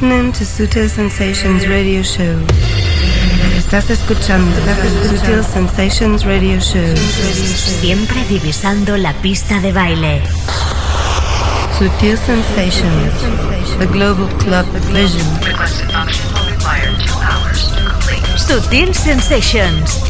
listening to Sutil Sensations Radio Show. Estás escuchando Sutil Sensations Radio Show. Siempre divisando la pista de baile. Sutil Sensations, the global club vision. Sutil Sensations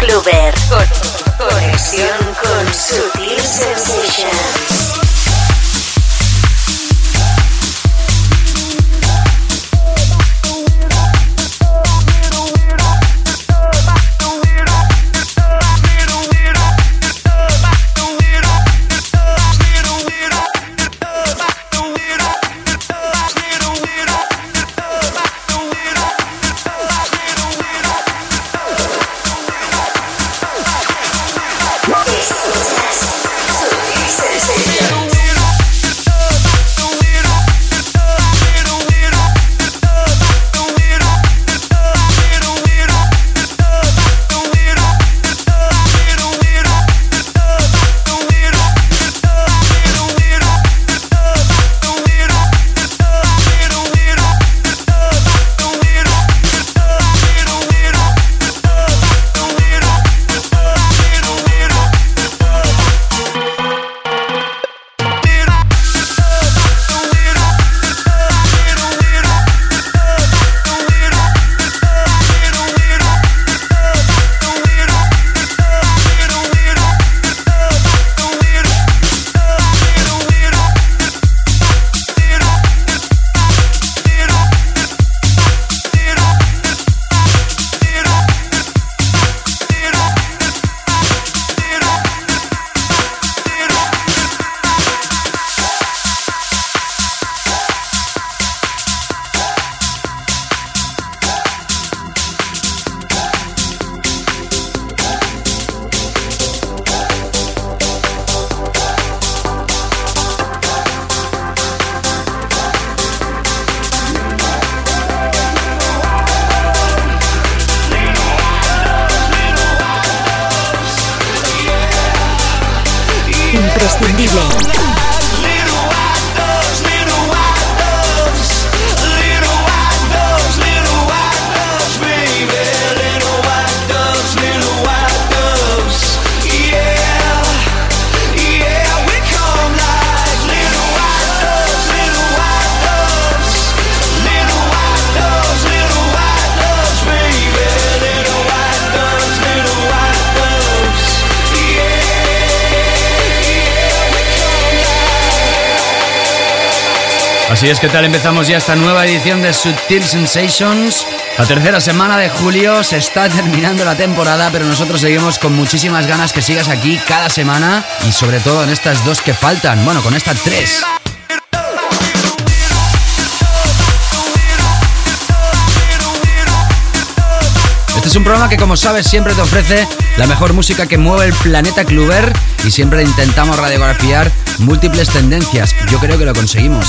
Planeta Así es, que tal? Empezamos ya esta nueva edición de Subtil Sensations. La tercera semana de julio se está terminando la temporada, pero nosotros seguimos con muchísimas ganas que sigas aquí cada semana y sobre todo en estas dos que faltan. Bueno, con estas tres. Es un programa que como sabes siempre te ofrece la mejor música que mueve el planeta Cluber y siempre intentamos radiografiar múltiples tendencias. Yo creo que lo conseguimos.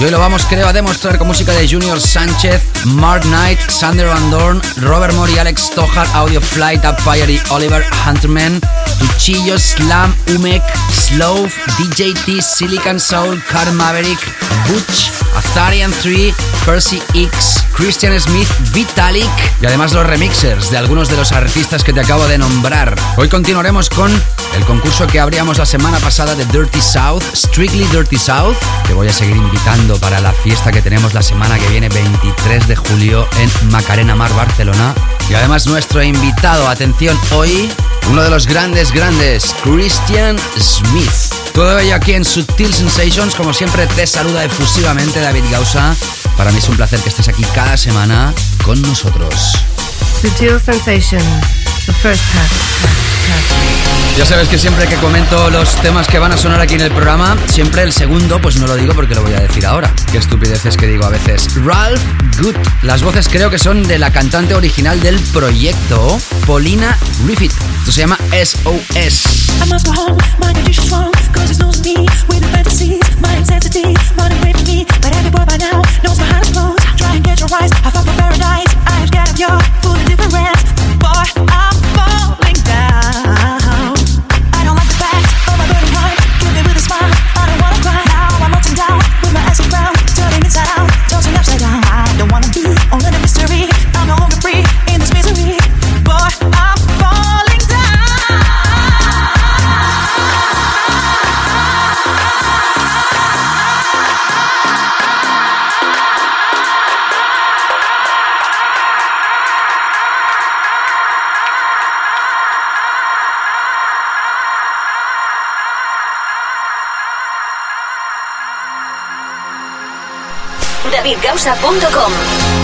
Y hoy lo vamos, creo, a demostrar con música de Junior Sánchez, Mark Knight, Sander Van Dorn, Robert Mori, Alex Tojar, Audio Flight, Upfire y Oliver Hunterman, Tuchillo, Slam, Umek, Slow, DJT, Silicon Soul, Car Maverick, Butch, Atharian 3, Percy X, Christian Smith, Vitalik y además los remixers de algunos de los artistas que te acabo de nombrar. Hoy continuaremos con el concurso que abríamos la semana pasada de Dirty South, Strictly Dirty South. Te voy a seguir invitando para la fiesta que tenemos la semana que viene, 23 de julio, en Macarena Mar, Barcelona. Y además nuestro invitado, atención, hoy, uno de los grandes, grandes, Christian Smith. Todo ello aquí en Subtil Sensations, como siempre te saluda efusivamente David Gausa. Para mí es un placer que estés aquí cada semana con nosotros. Sutil Sensations, Ya sabes que siempre que comento los temas que van a sonar aquí en el programa, siempre el segundo, pues no lo digo porque lo voy a decir ahora. Qué estupideces que digo a veces. Ralph Good. Las voces creo que son de la cantante original del proyecto, Paulina Griffith. Esto se llama SOS. davidgausa.com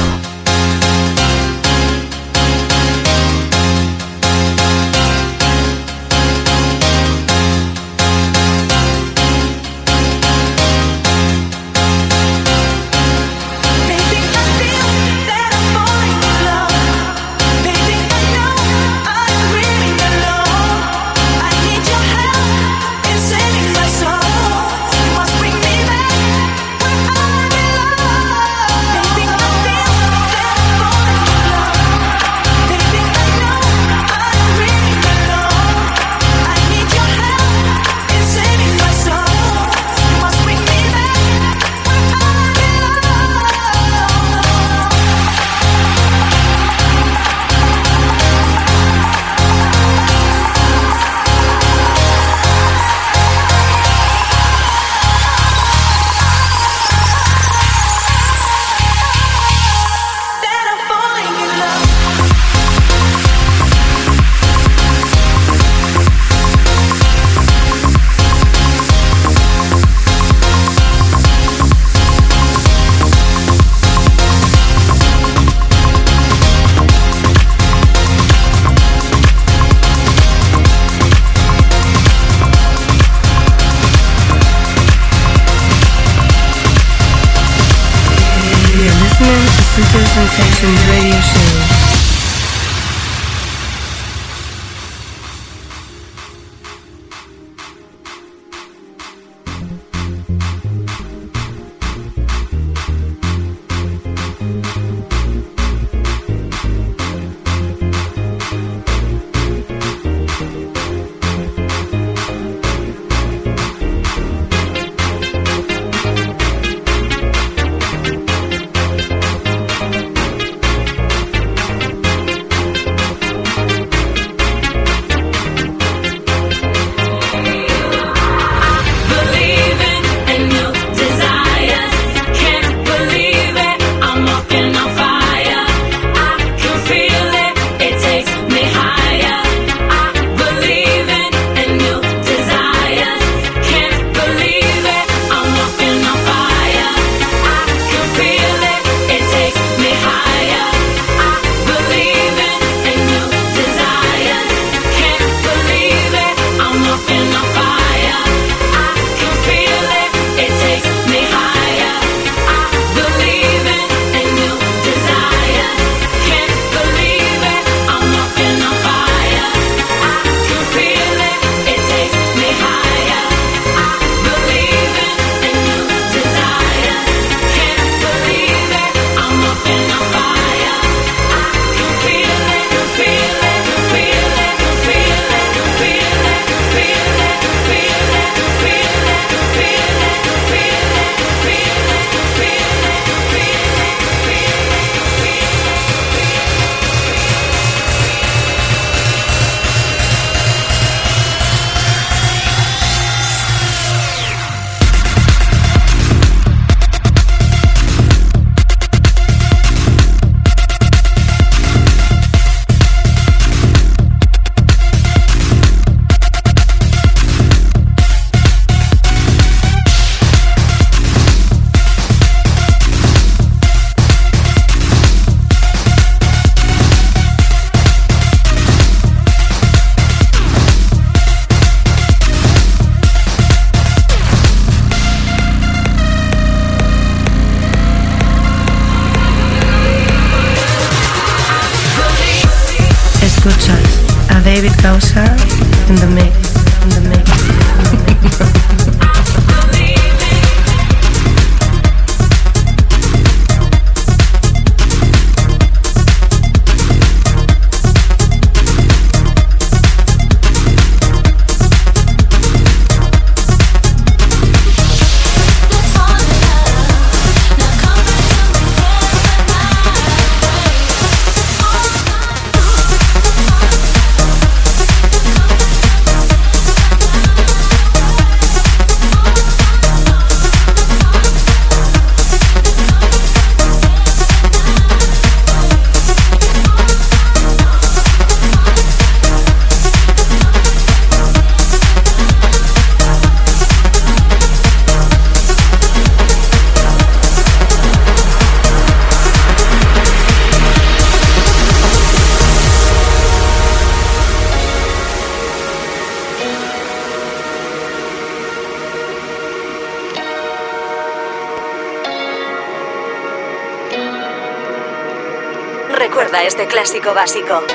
básico.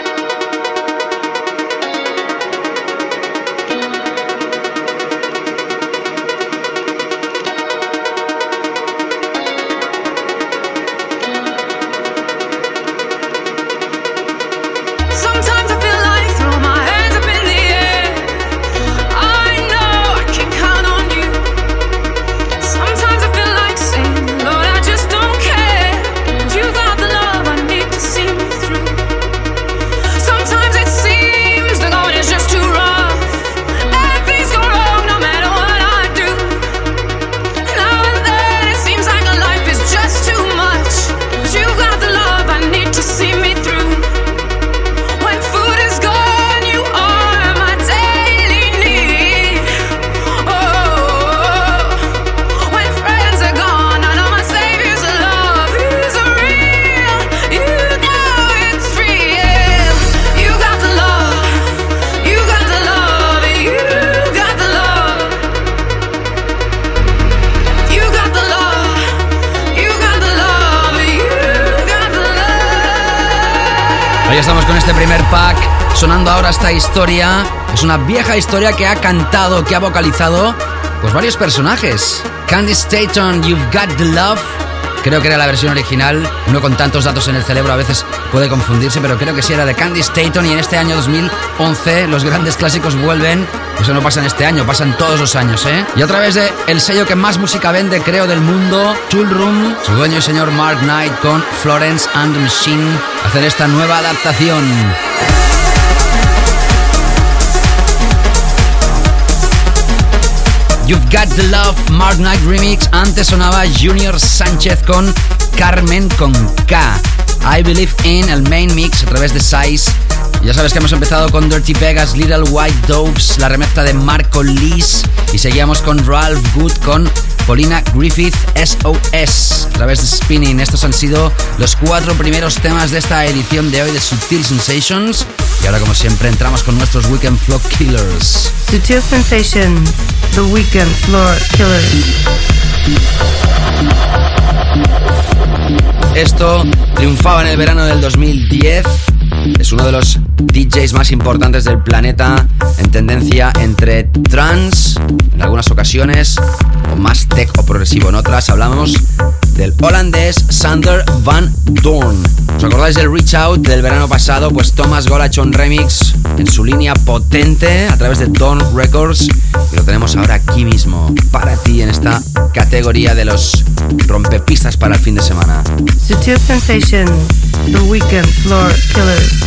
Que ha cantado, que ha vocalizado, pues varios personajes. Candy Staton, You've Got the Love. Creo que era la versión original. Uno con tantos datos en el cerebro a veces puede confundirse, pero creo que sí era de Candy Staton y en este año 2011 los grandes clásicos vuelven. Eso no pasa en este año, pasan todos los años, ¿eh? Y a través de el sello que más música vende, creo, del mundo, Tool Room, su dueño y señor Mark Knight con Florence and the Machine hacen esta nueva adaptación. You've Got the Love, Mark Knight Remix. Antes sonaba Junior Sánchez con Carmen con K. I Believe in, el main mix a través de Size. Ya sabes que hemos empezado con Dirty Vegas, Little White Dopes, la remezcla de Marco Lis. Y seguíamos con Ralph Good con Paulina Griffith SOS a través de Spinning. Estos han sido los cuatro primeros temas de esta edición de hoy de Sutil Sensations. Y ahora, como siempre, entramos con nuestros Weekend Floor Killers. Sutil Sensations, The Weekend Floor Killers. Esto triunfaba en el verano del 2010. Es uno de los DJs más importantes del planeta en tendencia entre trance en algunas ocasiones o más tech o progresivo en otras. Hablamos del holandés Sander Van Doorn. ¿Os acordáis del Reach Out del verano pasado? Pues Thomas un remix en su línea potente a través de Dawn Records y lo tenemos ahora aquí mismo para ti en esta categoría de los rompepistas para el fin de semana. Sutil Sensation, The Weekend Floor Killers.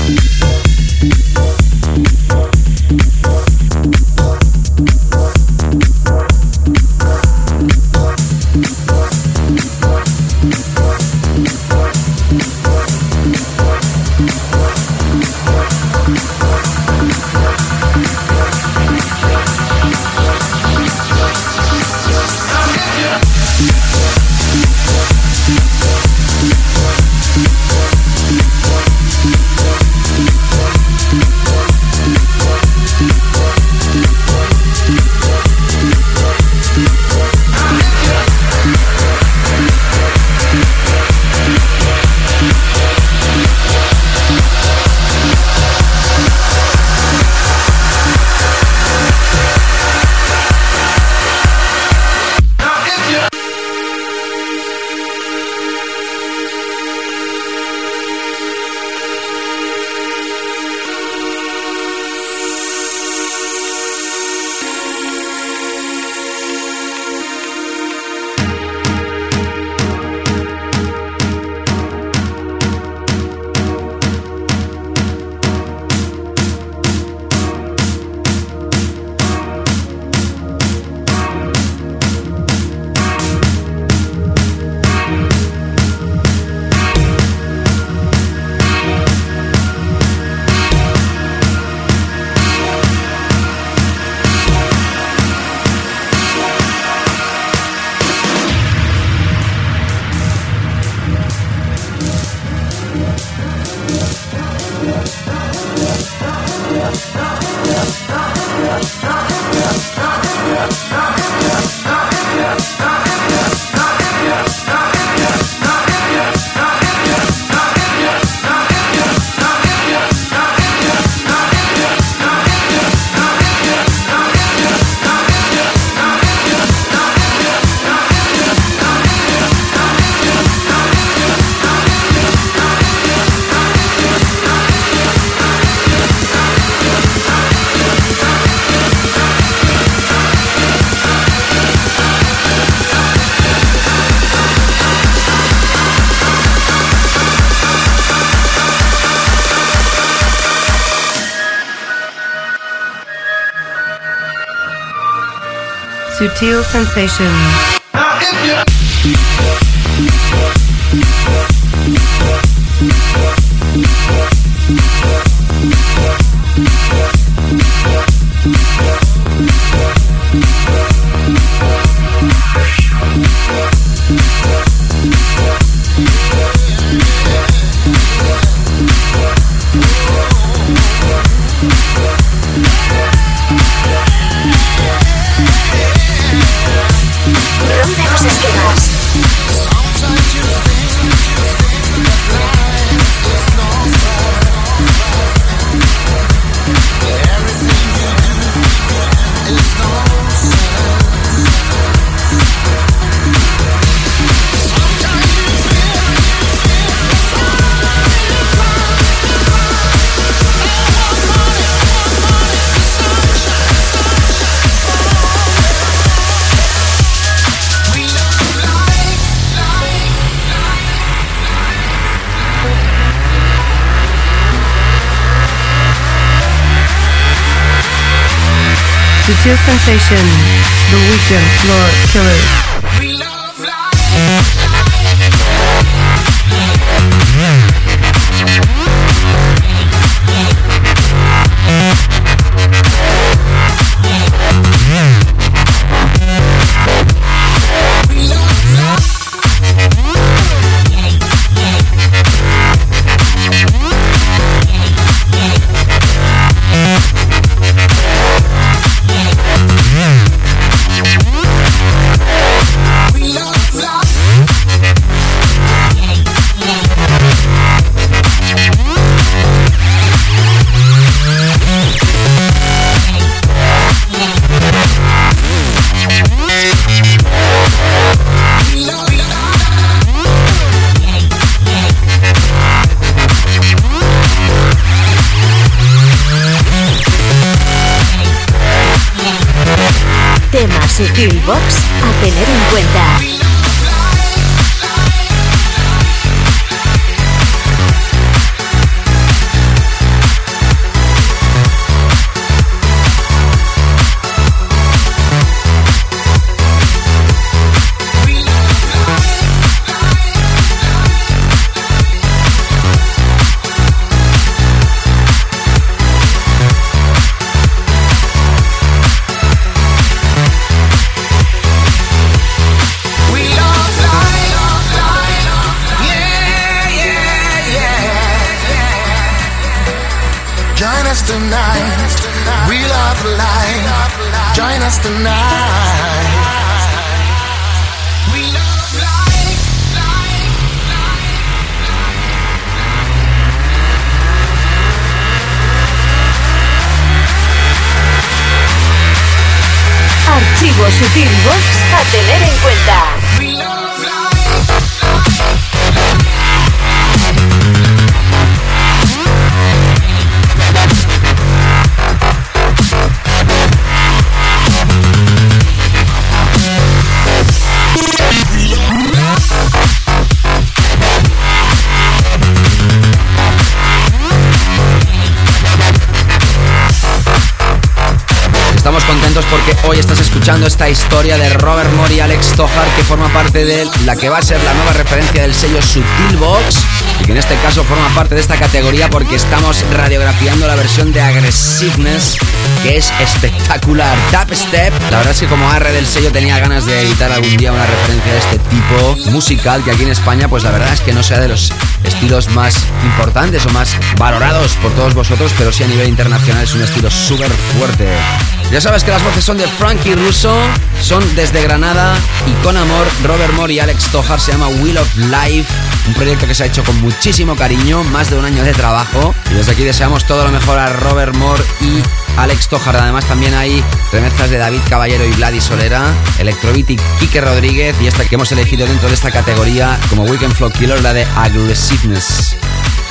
Sutil Sensations. The Weekend Floor Killers. Box a tener en cuenta. Esta historia de Robert Moore y Alex Tohar que forma parte de la que va a ser la nueva referencia del sello Sutil Box y que en este caso forma parte de esta categoría porque estamos radiografiando la versión de Aggressiveness que es espectacular. Tap Step, la verdad es que como arre del sello tenía ganas de editar algún día una referencia de este tipo musical que aquí en España pues la verdad es que no sea de los estilos más importantes o más valorados por todos vosotros, pero sí a nivel internacional es un estilo súper fuerte. Ya sabes que las voces son de Frankie Russo, son desde Granada y con amor Robert Moore y Alex Tojar se llama Wheel of Life, un proyecto que se ha hecho con muchísimo cariño, más de un año de trabajo y desde aquí deseamos todo lo mejor a Robert Moore y Alex Tojar. Además también hay remezclas de David Caballero y Vladi Solera, Electrobeat y Kike Rodríguez y esta que hemos elegido dentro de esta categoría como Weekend Flow Killer, la de Aggressiveness.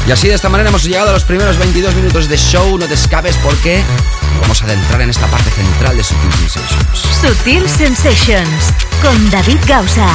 Y así de esta manera hemos llegado a los primeros 22 minutos de show. No te escapes porque vamos a adentrar en esta parte central de Sutil Sensations. Sutil Sensations con David Gausa.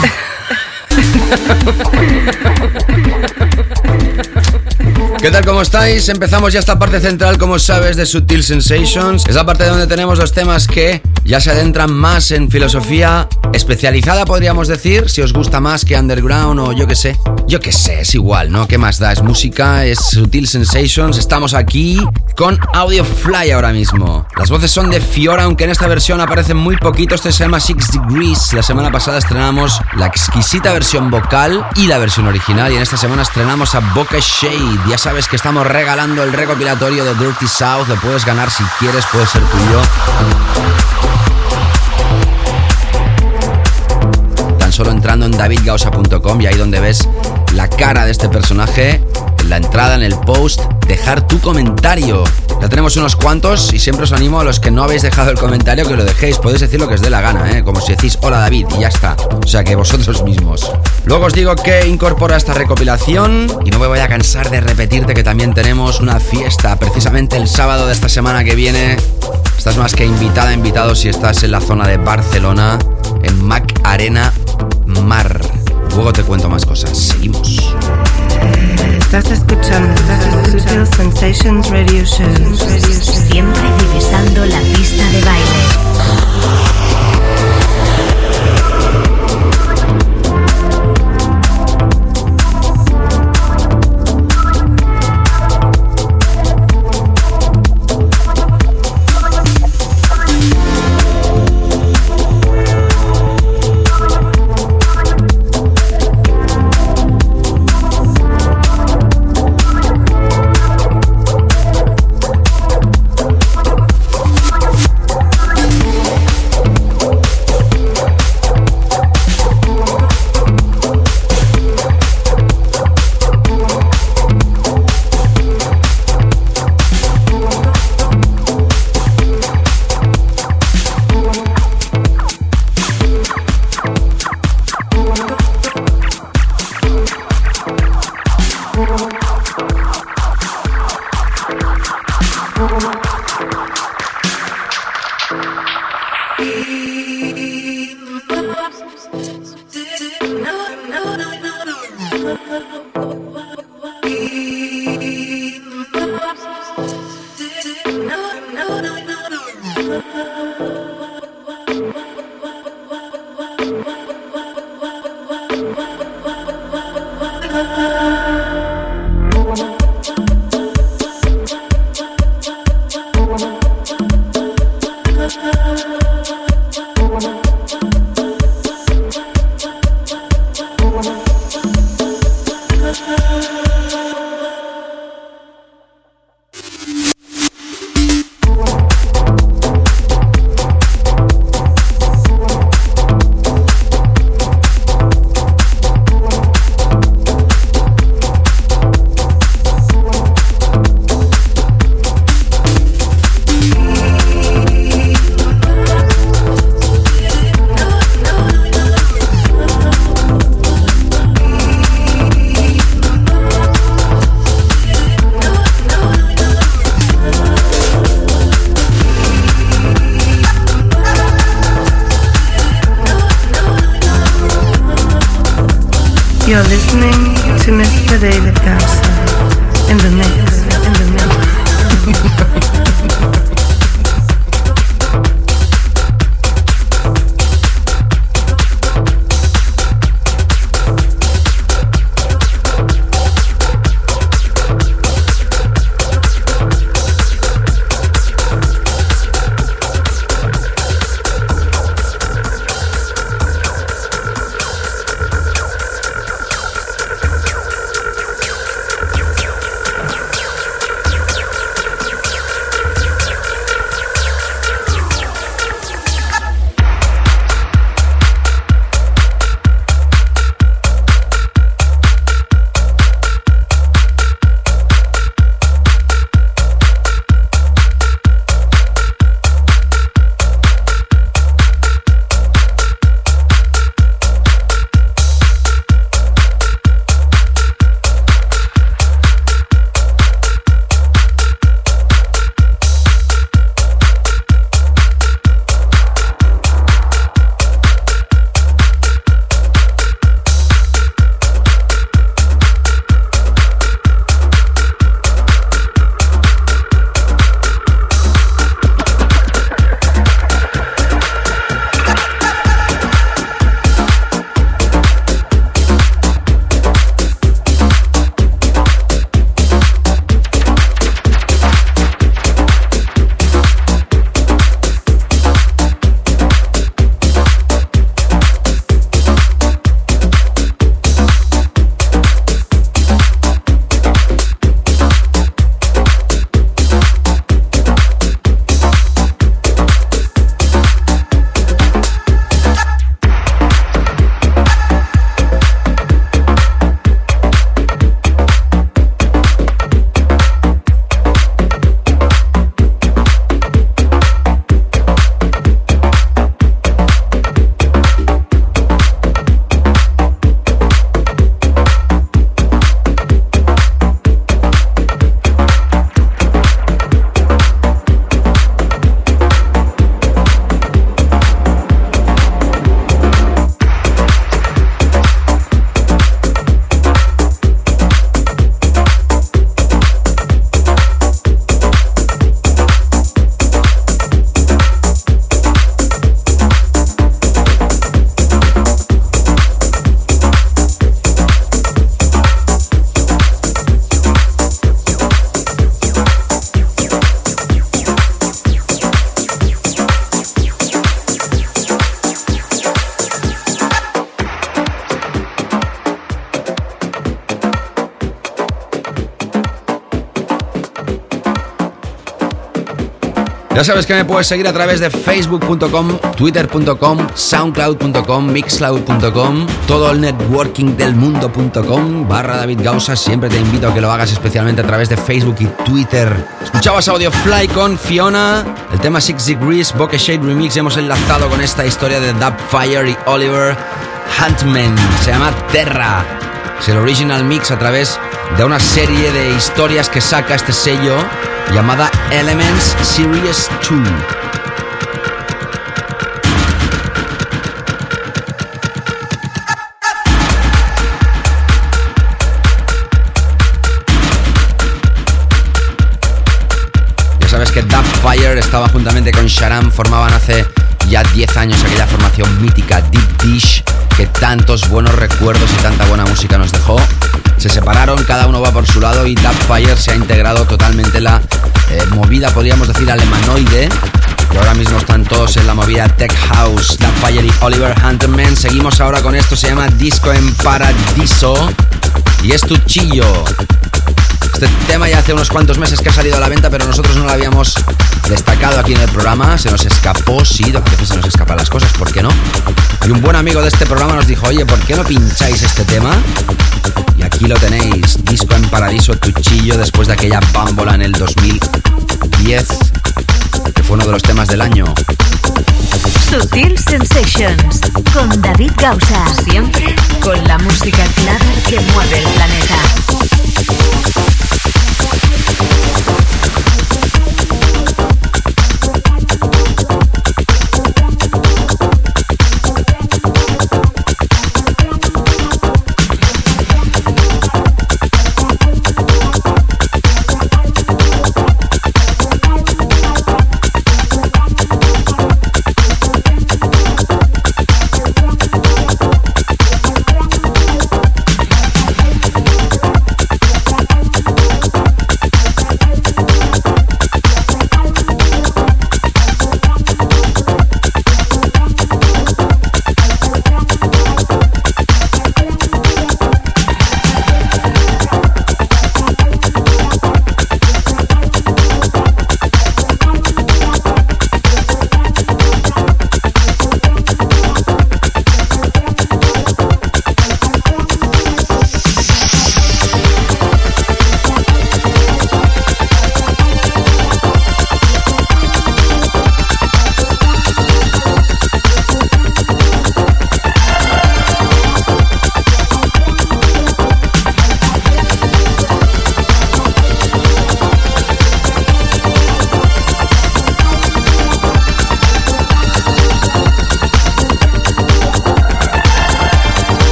¿Qué tal? ¿Cómo estáis? Empezamos ya esta parte central, como sabes, de Sutil Sensations. Es la parte donde tenemos los temas que ya se adentran más en filosofía especializada, podríamos decir, si os gusta más que underground o yo que sé. Yo que sé, es igual, ¿no? ¿Qué más da? Es música, es Sutil Sensations. Estamos aquí con Audio Fly ahora mismo. Las voces son de Fiora, aunque en esta versión aparecen muy poquitos. Este se llama Six Degrees. La semana pasada estrenamos la exquisita versión vocal y la versión original. Y en esta semana estrenamos a Boca Shade. Ya sabes que estamos regalando el recopilatorio de Dirty South. Lo puedes ganar si quieres, puede ser tuyo. Entrando en davidgausa.com y ahí donde ves la cara de este personaje, en la entrada, en el post, dejar tu comentario. Ya tenemos unos cuantos y siempre os animo a los que no habéis dejado el comentario que lo dejéis. Podéis decir lo que os dé la gana, ¿eh? como si decís hola David y ya está. O sea que vosotros mismos. Luego os digo que incorpora esta recopilación y no me voy a cansar de repetirte que también tenemos una fiesta precisamente el sábado de esta semana que viene. Estás más que invitada, invitado si estás en la zona de Barcelona, en Mac Arena Mar. Luego te cuento más cosas. Seguimos. Estás escuchando Sensations Radio Show. Siempre divisando la pista de baile. Ya sabes que me puedes seguir a través de facebook.com, twitter.com, soundcloud.com, mixcloud.com, todo el networking del mundo.com, barra David Gausa. Siempre te invito a que lo hagas especialmente a través de Facebook y Twitter. Escuchabas audio Fly con Fiona, el tema Six Degrees, Bokeh Shade Remix. Hemos enlazado con esta historia de Fire y Oliver Huntman. Se llama Terra. Es el original mix a través de una serie de historias que saca este sello llamada Elements Series 2. Ya sabes que Fire estaba juntamente con Sharam, formaban hace ya 10 años aquella formación mítica Deep Dish tantos buenos recuerdos y tanta buena música nos dejó. Se separaron, cada uno va por su lado y Fire se ha integrado totalmente en la eh, movida, podríamos decir, alemanoide. Y ahora mismo están todos en la movida Tech House. Fire y Oliver Hunterman. Seguimos ahora con esto, se llama Disco en Paradiso. Y es tu chillo. Este tema ya hace unos cuantos meses que ha salido a la venta, pero nosotros no lo habíamos destacado aquí en el programa. Se nos escapó, sí, a veces se nos escapan las cosas, ¿por qué no? Y un buen amigo de este programa nos dijo, oye, ¿por qué no pincháis este tema? Y aquí lo tenéis, disco en paradiso, cuchillo, después de aquella bámbola en el 2010, que fue uno de los temas del año. Sutil Sensations, con David Gausa, siempre con la música clara que mueve el planeta.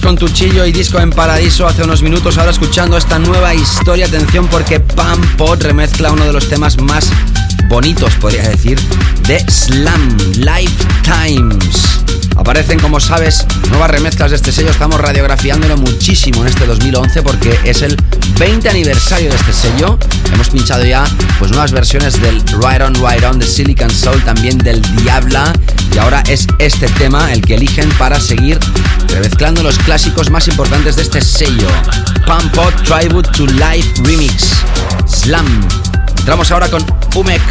Con Tuchillo y Disco en Paradiso hace unos minutos, ahora escuchando esta nueva historia. Atención porque Pam Pot remezcla uno de los temas más bonitos, podría decir, de Slam Lifetimes. Aparecen, como sabes, nuevas remezclas de este sello. Estamos radiografiándolo muchísimo en este 2011 porque es el 20 aniversario de este sello. Hemos pinchado ya pues nuevas versiones del Right On, Right On de Silicon Soul, también del Diabla. Y ahora es este tema el que eligen para seguir remezclando los clásicos más importantes de este sello. Pump Pot Tribute to Life Remix. Slam. Entramos ahora con Umek.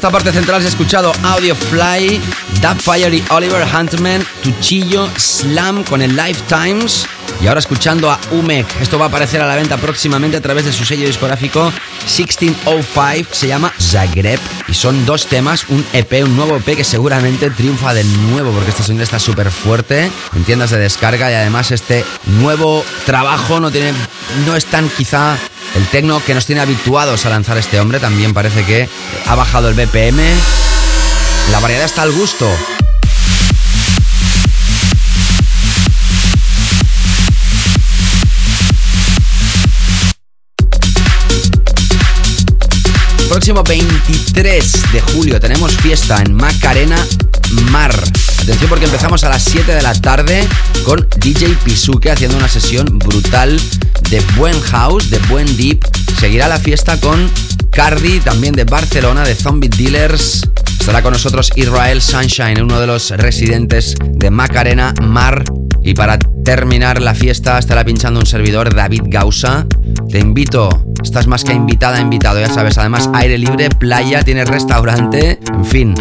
Esta parte central se ha escuchado Audio Fly, Fire y Oliver Huntman, Tuchillo, Slam con el Lifetimes. Y ahora escuchando a Umek. Esto va a aparecer a la venta próximamente a través de su sello discográfico 1605. Se llama Zagreb. Y son dos temas, un EP, un nuevo EP que seguramente triunfa de nuevo porque este sonido está súper fuerte en tiendas de descarga y además este nuevo trabajo no tiene no es tan quizá el tecno que nos tiene habituados a lanzar este hombre también parece que ha bajado el BPM. La variedad está al gusto. Próximo 23 de julio tenemos fiesta en Macarena Mar. Atención porque empezamos a las 7 de la tarde con DJ Pisuke haciendo una sesión brutal de buen house, de buen deep. Seguirá la fiesta con Cardi, también de Barcelona, de Zombie Dealers. Estará con nosotros Israel Sunshine, uno de los residentes de Macarena Mar. Y para terminar la fiesta estará pinchando un servidor David Gausa. Te invito, estás más que invitada, invitado, ya sabes. Además, aire libre, playa, tienes restaurante, en fin.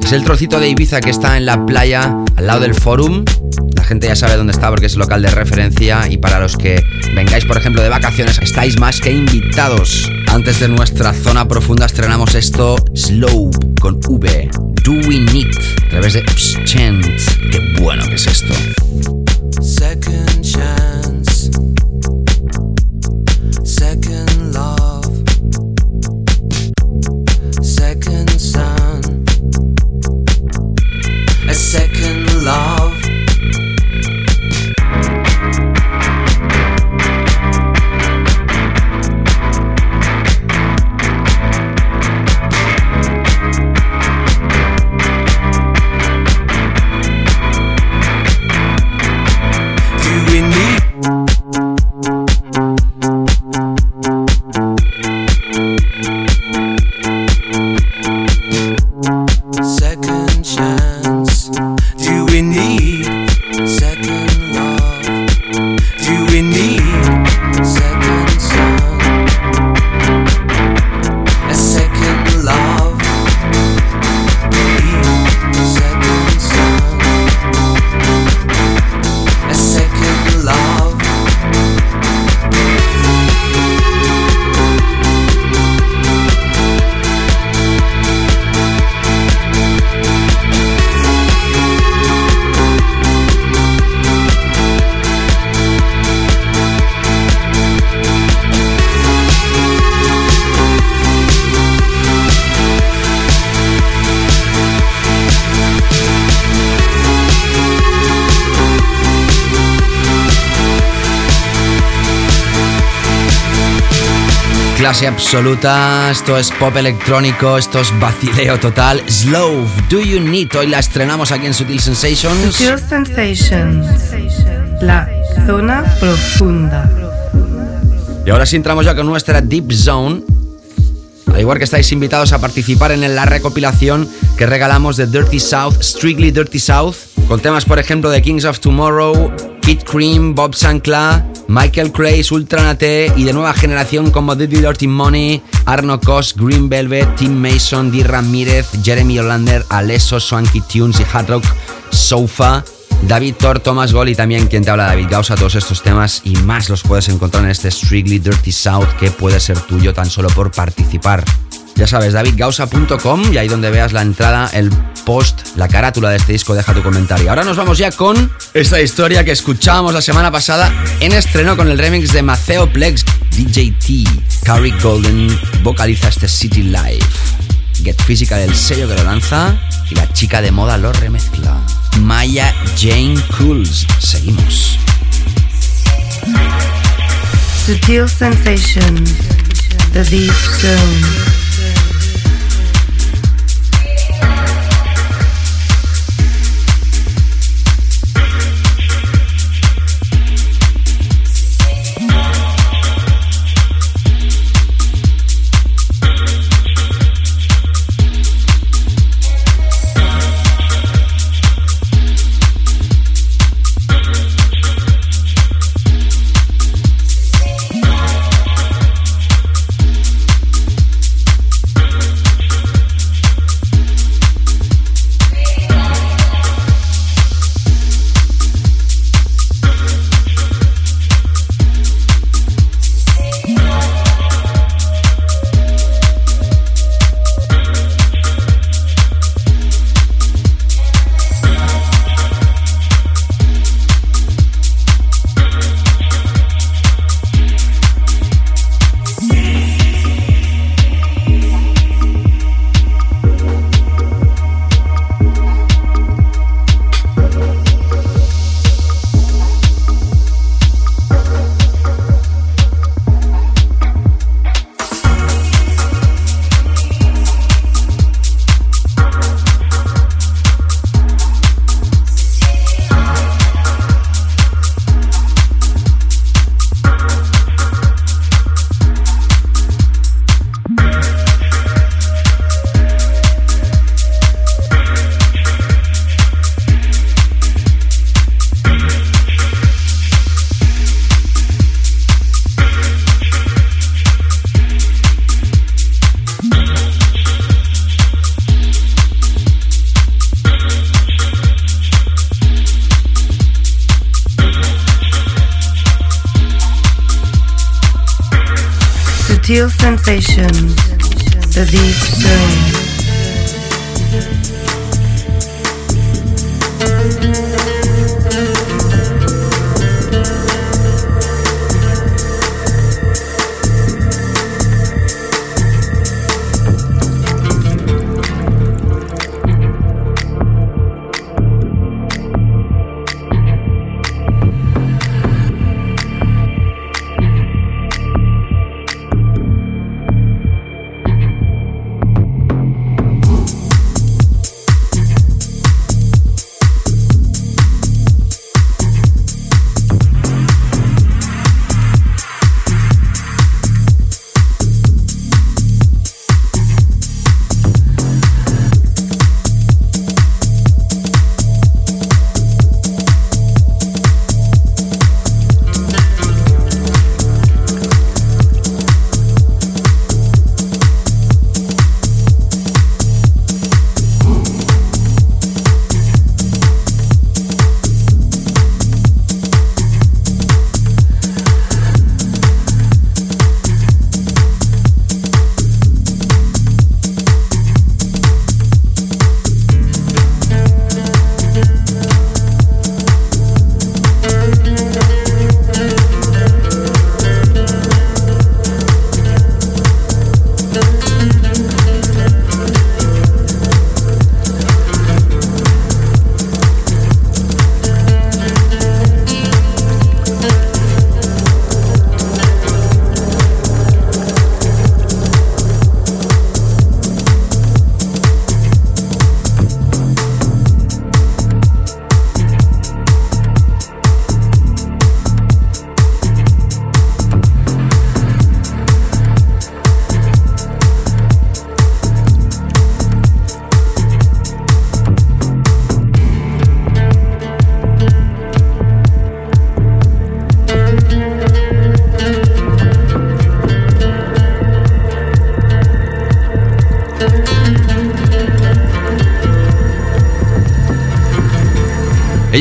Es el trocito de Ibiza que está en la playa, al lado del Forum gente ya sabe dónde está porque es local de referencia y para los que vengáis, por ejemplo, de vacaciones, estáis más que invitados. Antes de nuestra zona profunda estrenamos esto Slow con V, Doing It, a través de Chant. Qué bueno que es esto. Second chance. Clase absoluta, esto es pop electrónico, esto es vacileo total. Slow, Do You Need, hoy la estrenamos aquí en Sutil Sensations. Sutil Sensations, la zona profunda. Y ahora sí entramos ya con nuestra Deep Zone. Al igual que estáis invitados a participar en la recopilación que regalamos de Dirty South, Strictly Dirty South, con temas por ejemplo de Kings of Tomorrow, Kid Cream, Bob Sancla, Michael Craze, Ultranate y de nueva generación como Diddy Dirty Money, Arno Koss, Green Velvet, Tim Mason, Di Ramírez, Jeremy Olander, Alesso, Swanky Tunes y Hard Rock Sofa. David Thor, Thomas Gold y también quien te habla David Gausa, todos estos temas y más los puedes encontrar en este Strictly Dirty South que puede ser tuyo tan solo por participar. Ya sabes, davidgausa.com y ahí donde veas la entrada, el post, la carátula de este disco, deja tu comentario. Ahora nos vamos ya con esta historia que escuchábamos la semana pasada en estreno con el remix de Maceo Plex, DJT. Carrie Golden vocaliza este City Life. Get Physical, el sello que lo lanza, y la chica de moda lo remezcla. Maya Jane Cools. Seguimos. Sutil Sensations, The Deep Zone. Sensations,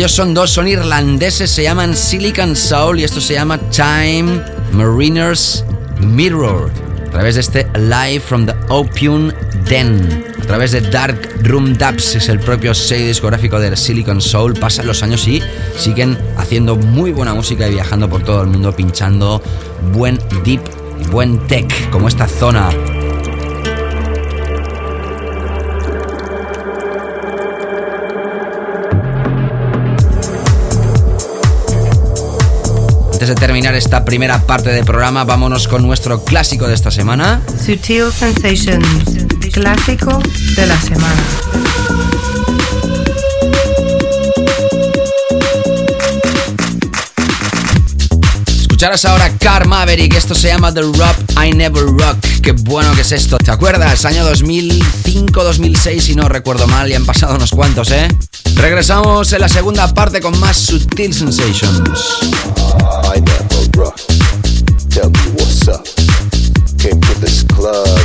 Ellos son dos, son irlandeses, se llaman Silicon Soul y esto se llama Time Mariners Mirror. A través de este Live from the Opium Den. A través de Dark Room Dubs, es el propio sello discográfico de Silicon Soul. Pasan los años y siguen haciendo muy buena música y viajando por todo el mundo, pinchando buen deep, buen tech, como esta zona Antes de terminar esta primera parte del programa, vámonos con nuestro clásico de esta semana. Sutil Sensations, clásico de la semana. Escucharás ahora Car Maverick, esto se llama The Rock I Never Rock. Qué bueno que es esto. ¿Te acuerdas? Año 2005-2006, si no recuerdo mal, y han pasado unos cuantos, ¿eh? Regresamos en la segunda parte con más Sutil Sensations. I never rock. Tell me what's up. Came to this club,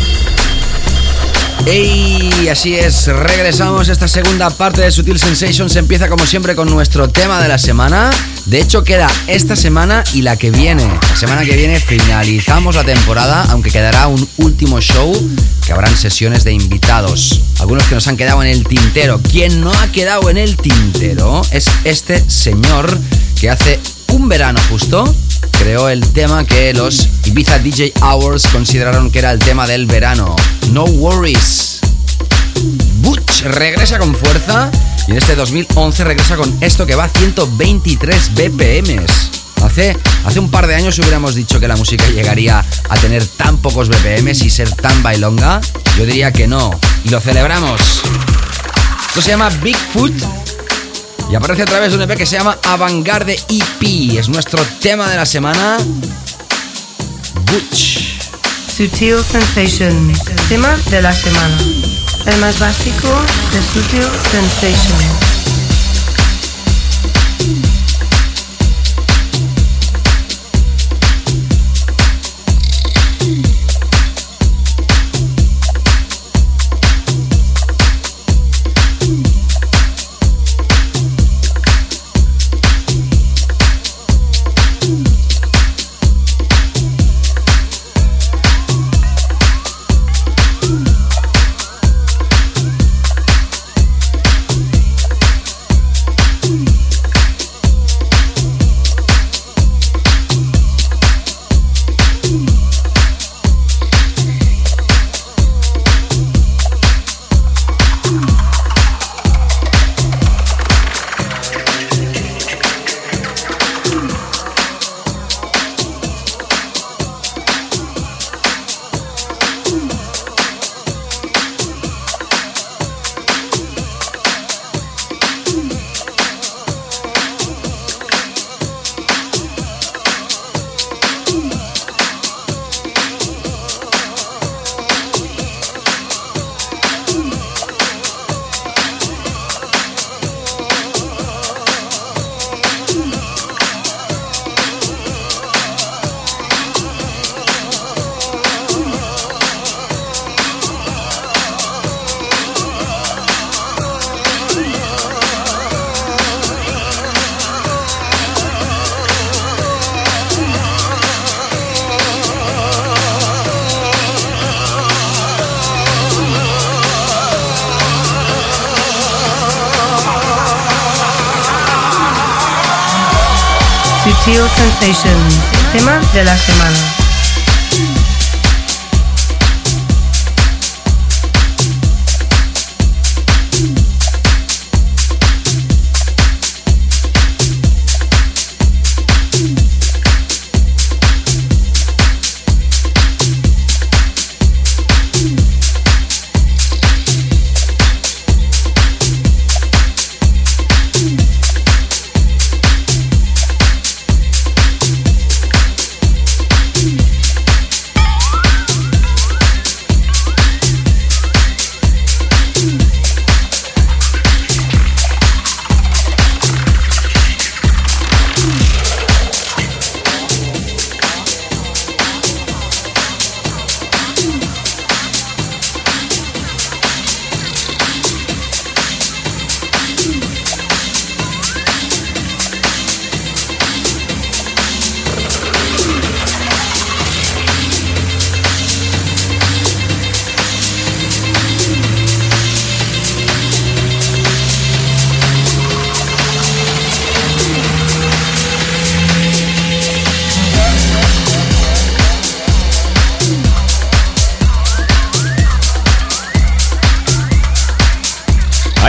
¡Ey! Así es, regresamos. Esta segunda parte de Sutil Sensations empieza como siempre con nuestro tema de la semana. De hecho, queda esta semana y la que viene. La semana que viene finalizamos la temporada, aunque quedará un último show que habrán sesiones de invitados. Algunos que nos han quedado en el tintero. Quien no ha quedado en el tintero es este señor que hace un verano justo creó el tema que los Ibiza DJ Hours consideraron que era el tema del verano. No Worries. Butch regresa con fuerza y en este 2011 regresa con esto que va a 123 BPM. Hace, hace un par de años hubiéramos dicho que la música llegaría a tener tan pocos BPM y ser tan bailonga. Yo diría que no. Y lo celebramos. Esto se llama Bigfoot y aparece a través de un EP que se llama Avantgarde EP. Es nuestro tema de la semana. Butch. Sutil Sensations, tema de la semana. El más básico de Sutil Sensations.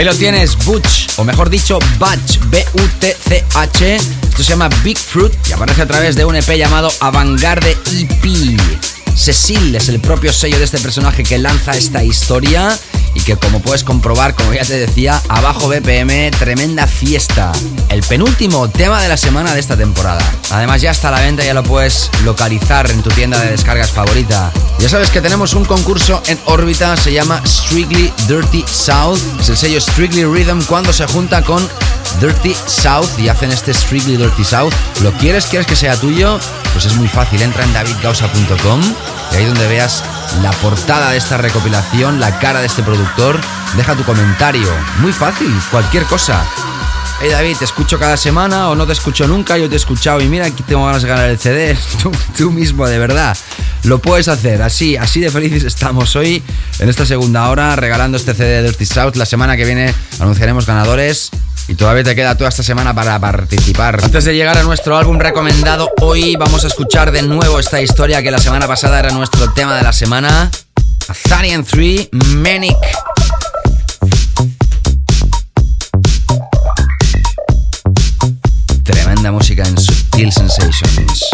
Ahí lo tienes, Butch, o mejor dicho, Butch, B-U-T-C-H. Esto se llama Big Fruit y aparece a través de un EP llamado Avantgarde EP. Cecil es el propio sello de este personaje que lanza esta historia y que como puedes comprobar, como ya te decía, abajo BPM, tremenda fiesta. El penúltimo tema de la semana de esta temporada. Además ya está a la venta, ya lo puedes localizar en tu tienda de descargas favorita. Ya sabes que tenemos un concurso en órbita, se llama Strictly Dirty South. Es el sello Strictly Rhythm cuando se junta con Dirty South y hacen este Strictly Dirty South. ¿Lo quieres? ¿Quieres que sea tuyo? Pues es muy fácil, entra en davidgausa.com y ahí donde veas la portada de esta recopilación, la cara de este productor, deja tu comentario. Muy fácil, cualquier cosa. Hey David, te escucho cada semana o no te escucho nunca, yo te he escuchado y mira, aquí tengo ganas de ganar el CD. Tú, mismo, de verdad. Lo puedes hacer, así, así de felices estamos hoy en esta segunda hora regalando este CD de Dirty South. La semana que viene anunciaremos ganadores y todavía te queda toda esta semana para participar. Antes de llegar a nuestro álbum recomendado, hoy vamos a escuchar de nuevo esta historia que la semana pasada era nuestro tema de la semana. Azarian 3, Manic. En Subtil Sensations.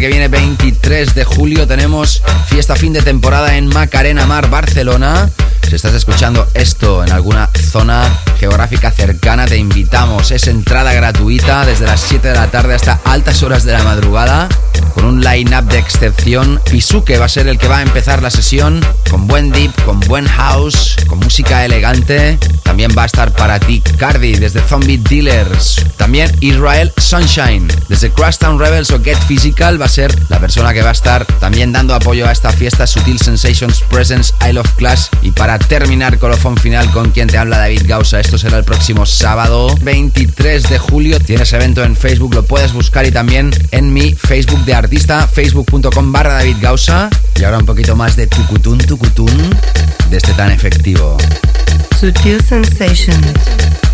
Que viene, 23 de julio, tenemos fiesta fin de temporada en Macarena Mar, Barcelona. Si estás escuchando esto en alguna zona geográfica cercana, te invitamos. Es entrada gratuita desde las 7 de la tarde hasta altas horas de la madrugada con un line-up de excepción. Pisuke va a ser el que va a empezar la sesión con buen deep, con buen house, con música elegante. También va a estar para ti Cardi desde Zombie Dealers. También Israel Sunshine desde Crosstown Rebels o Get Physical va a ser la persona que va a estar también dando apoyo a esta fiesta Sutil Sensations Presence Isle of Class. Y para terminar colofón final con quien te habla David Gausa, esto será el próximo sábado 23 de julio. Tienes evento en Facebook, lo puedes buscar y también en mi Facebook de artista, facebook.com barra David Gausa. Y ahora un poquito más de tucutún, tucutún, de este tan efectivo. Sutil Sensations.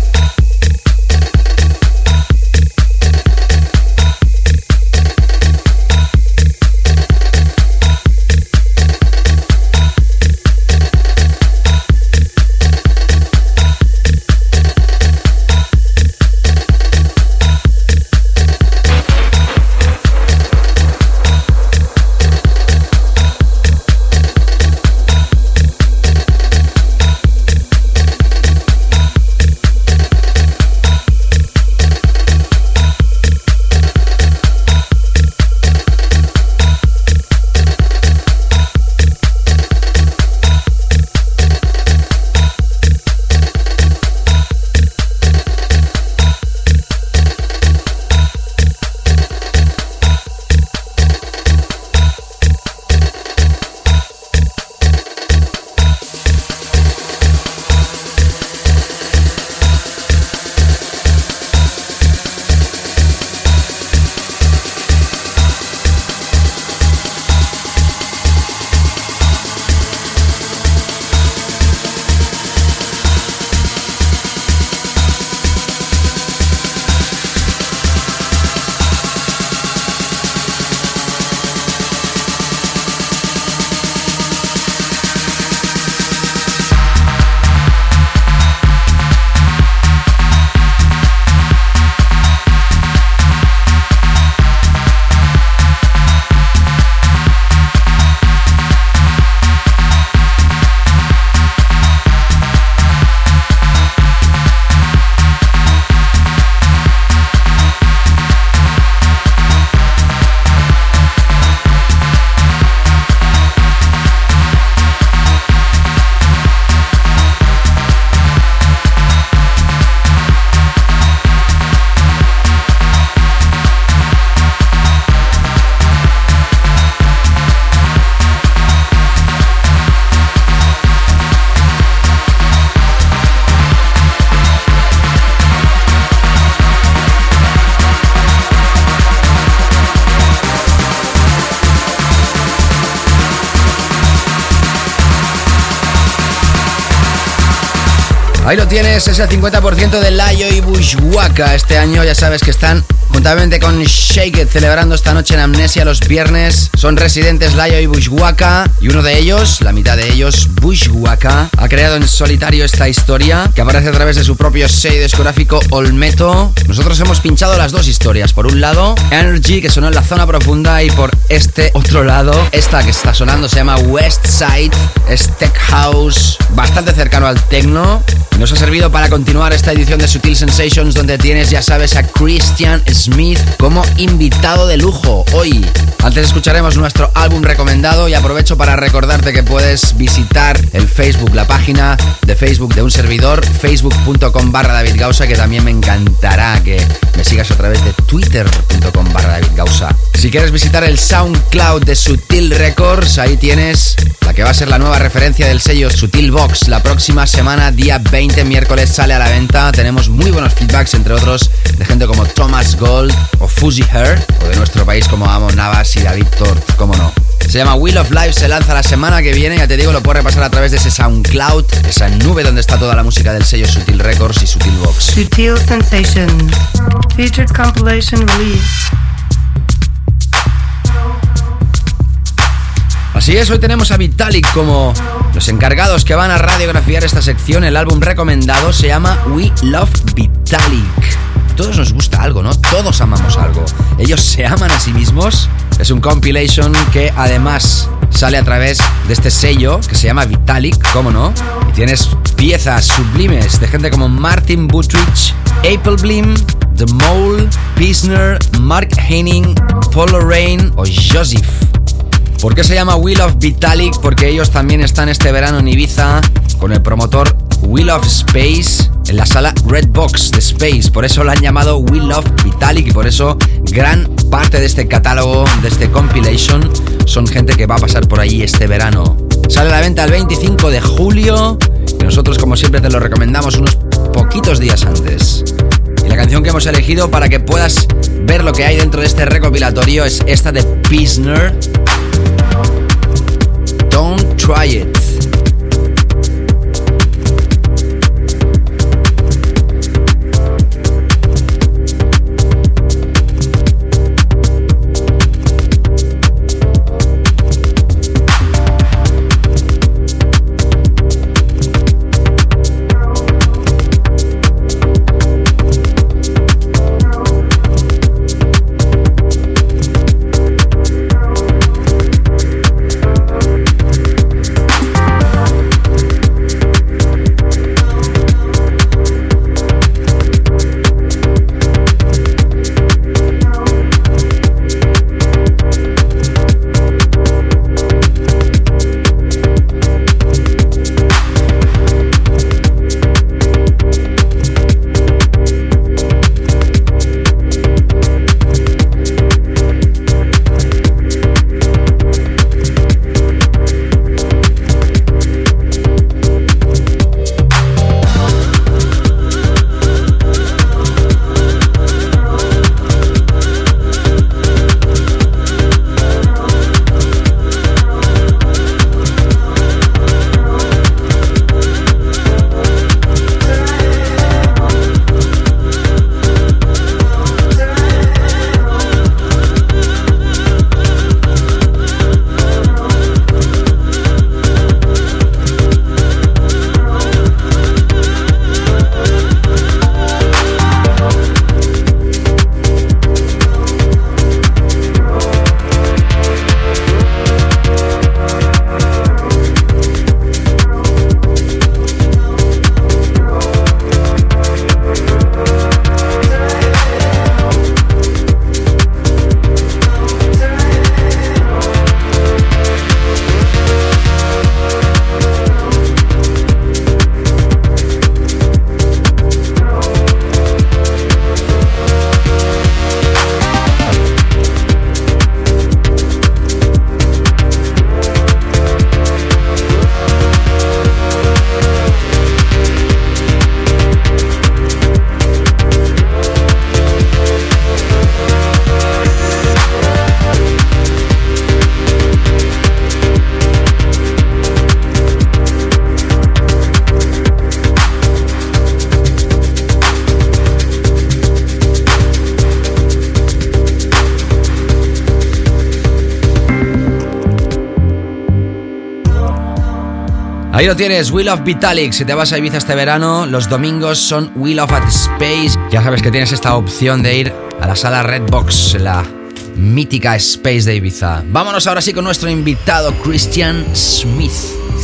Ahí lo tienes, es el 50% de Layo y Bushwaka. Este año ya sabes que están juntamente con Shake It celebrando esta noche en Amnesia los viernes. Son residentes Layo y Bushwaka y uno de ellos, la mitad de ellos, Bushwaka, ha creado en solitario esta historia que aparece a través de su propio sello discográfico Olmeto. Nosotros hemos pinchado las dos historias. Por un lado, Energy que sonó en la zona profunda y por este otro lado, esta que está sonando se llama West Side, es tech house, bastante cercano al techno nos ha servido para continuar esta edición de Sutil Sensations donde tienes, ya sabes, a Christian Smith como invitado de lujo hoy. Antes escucharemos nuestro álbum recomendado y aprovecho para recordarte que puedes visitar el Facebook, la página de Facebook de un servidor, facebook.com barra David Gausa, que también me encantará que me sigas a través de twitter.com barra David Gausa. Si quieres visitar el SoundCloud de Sutil Records, ahí tienes la que va a ser la nueva referencia del sello Sutil Box. La próxima semana, día 20, miércoles, sale a la venta. Tenemos muy buenos feedbacks, entre otros, de gente como Thomas Gold o Fuzzy Hair, o de nuestro país como Amo Navas y David Tort, cómo no. Se llama Wheel of Life, se lanza la semana que viene, ya te digo, lo puedes repasar a través de ese SoundCloud, esa nube donde está toda la música del sello Sutil Records y Sutil Box. Sutil Sensations. Featured compilation release. Así es, hoy tenemos a Vitalik como los encargados que van a radiografiar esta sección. El álbum recomendado se llama We Love Vitalik. Todos nos gusta algo, ¿no? Todos amamos algo. Ellos se aman a sí mismos Es un compilation que además sale a través de este sello que se llama Vitalik, ¿cómo no? Y tienes piezas sublimes de gente como Martin Butrich, April Blim, The Mole, Pisner, Mark Henning, Paul Lorraine o Joseph. ¿Por qué se llama Wheel of Vitalik? Porque ellos también están este verano en Ibiza con el promotor Wheel of Space en la sala Red Box de Space. Por eso lo han llamado Wheel of Vitalik y por eso gran parte de este catálogo, de este compilation, son gente que va a pasar por ahí este verano. Sale a la venta el 25 de julio y nosotros como siempre te lo recomendamos unos poquitos días antes. Y la canción que hemos elegido para que puedas ver lo que hay dentro de este recopilatorio es esta de Pisner. Try it. Ahí lo tienes, Wheel of Vitalik. Si te vas a Ibiza este verano, los domingos son Wheel of at Space. Ya sabes que tienes esta opción de ir a la sala Redbox, la mítica Space de Ibiza. Vámonos ahora sí con nuestro invitado, Christian Smith.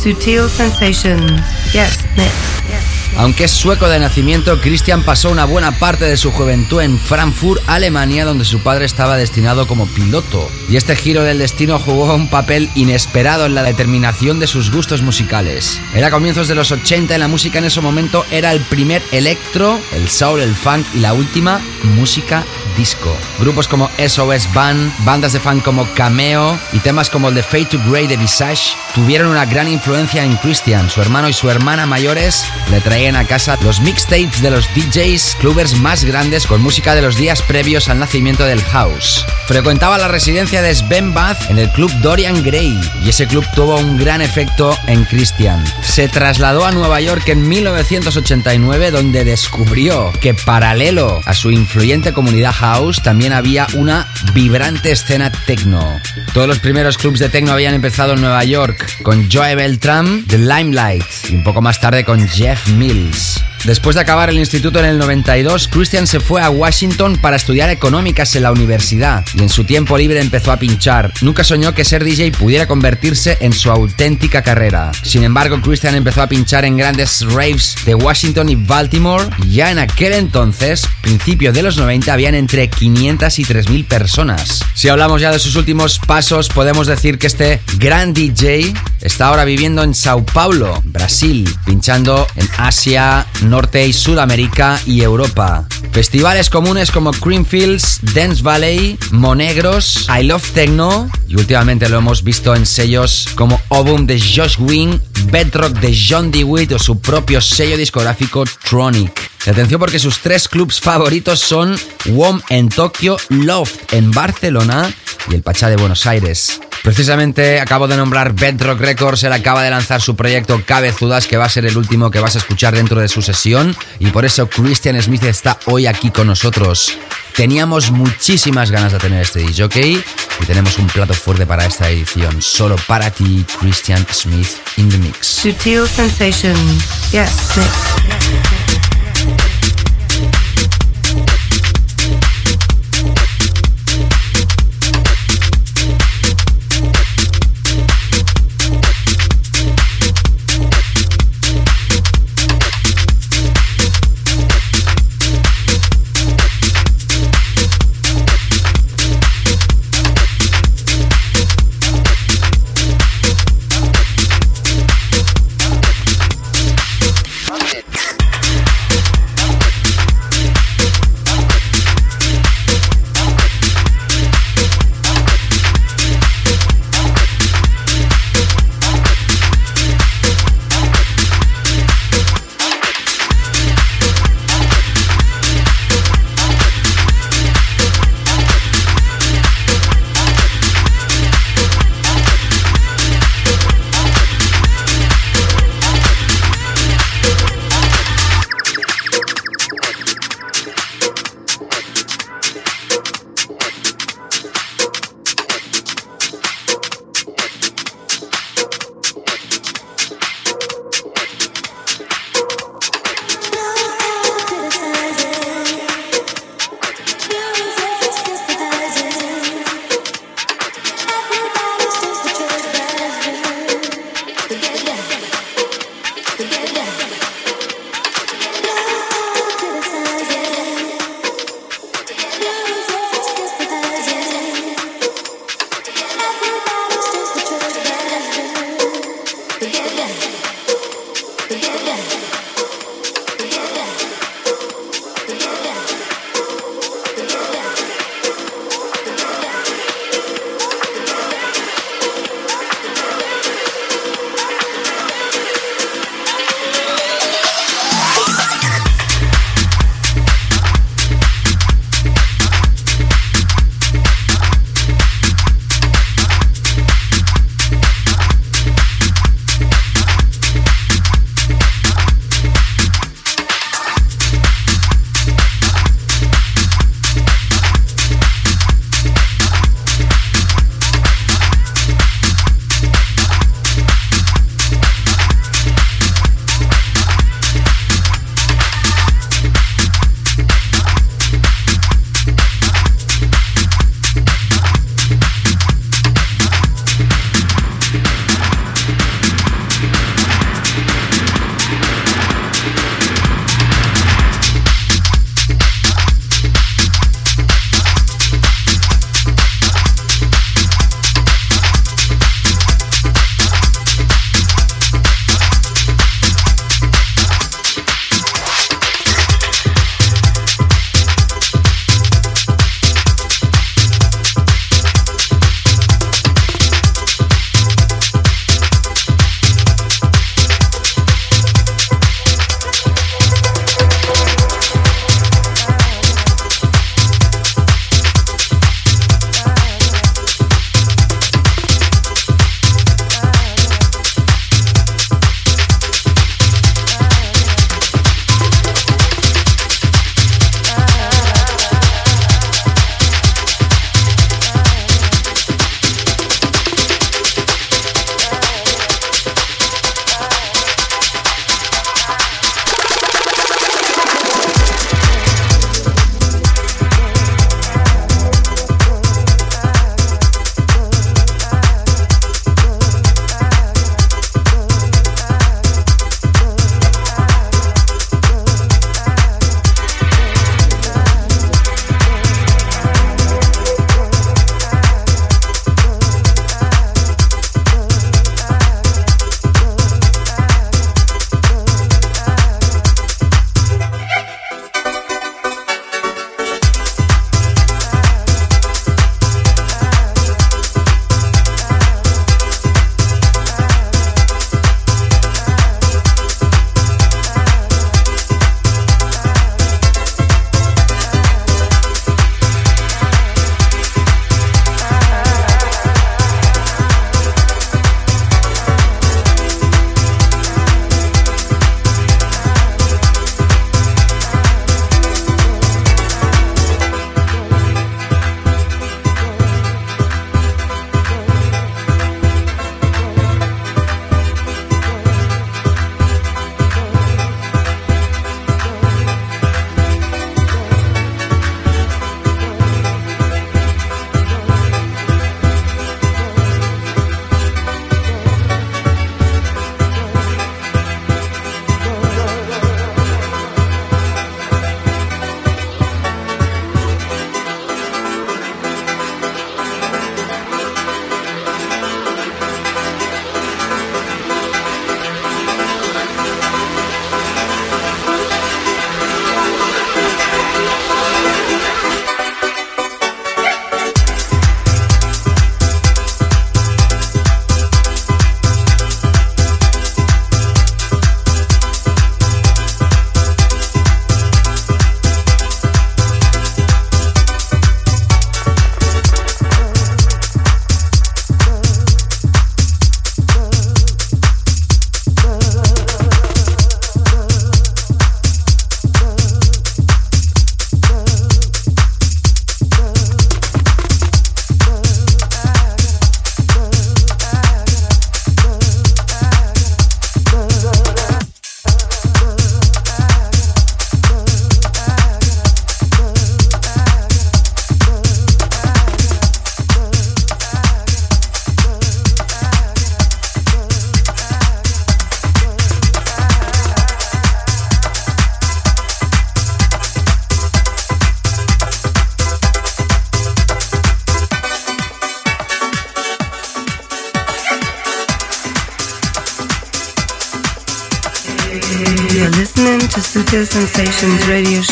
Sutil Sensations. Yes, next. Aunque es sueco de nacimiento, Christian pasó una buena parte de su juventud en Frankfurt, Alemania, donde su padre estaba destinado como piloto. Y este giro del destino jugó un papel inesperado en la determinación de sus gustos musicales. Era comienzos de los 80 y la música en ese momento era el primer electro, el soul, el funk y la última música disco. Grupos como SOS Band, bandas de funk como Cameo y temas como el de Fade to Grey de Visage tuvieron una gran influencia en Christian. Su hermano y su hermana mayores le traían a casa los mixtapes de los DJs, clubers más grandes con música de los días previos al nacimiento del house. Frecuentaba la residencia de Sven Bath en el club Dorian Gray y ese club tuvo un gran efecto en Christian. Se trasladó a Nueva York en 1989 donde descubrió que paralelo a su influyente comunidad también había una vibrante escena techno. Todos los primeros clubs de techno habían empezado en Nueva York con Joe Beltram, The Limelight y un poco más tarde con Jeff Mills. Después de acabar el instituto en el 92, Christian se fue a Washington para estudiar económicas en la universidad y en su tiempo libre empezó a pinchar. Nunca soñó que ser DJ pudiera convertirse en su auténtica carrera. Sin embargo, Christian empezó a pinchar en grandes raves de Washington y Baltimore. Ya en aquel entonces, principios de los 90, habían entre 500 y 3.000 personas. Si hablamos ya de sus últimos pasos, podemos decir que este gran DJ está ahora viviendo en Sao Paulo, Brasil, pinchando en Asia, Norte y Sudamérica y Europa. Festivales comunes como Creamfields, Dance Valley, Monegros, I Love Techno y últimamente lo hemos visto en sellos como Obum de Josh Wing, Bedrock de John DeWitt o su propio sello discográfico Tronic. Atención porque sus tres clubs favoritos son WOM en Tokio, Loft en Barcelona y el Pachá de Buenos Aires. Precisamente acabo de nombrar Bedrock Records, él acaba de lanzar su proyecto Cabezudas, que va a ser el último que vas a escuchar dentro de su y por eso Christian Smith está hoy aquí con nosotros. Teníamos muchísimas ganas de tener este DJ y tenemos un plato fuerte para esta edición, solo para ti, Christian Smith in the mix. Sutil Sensations, yes, mix.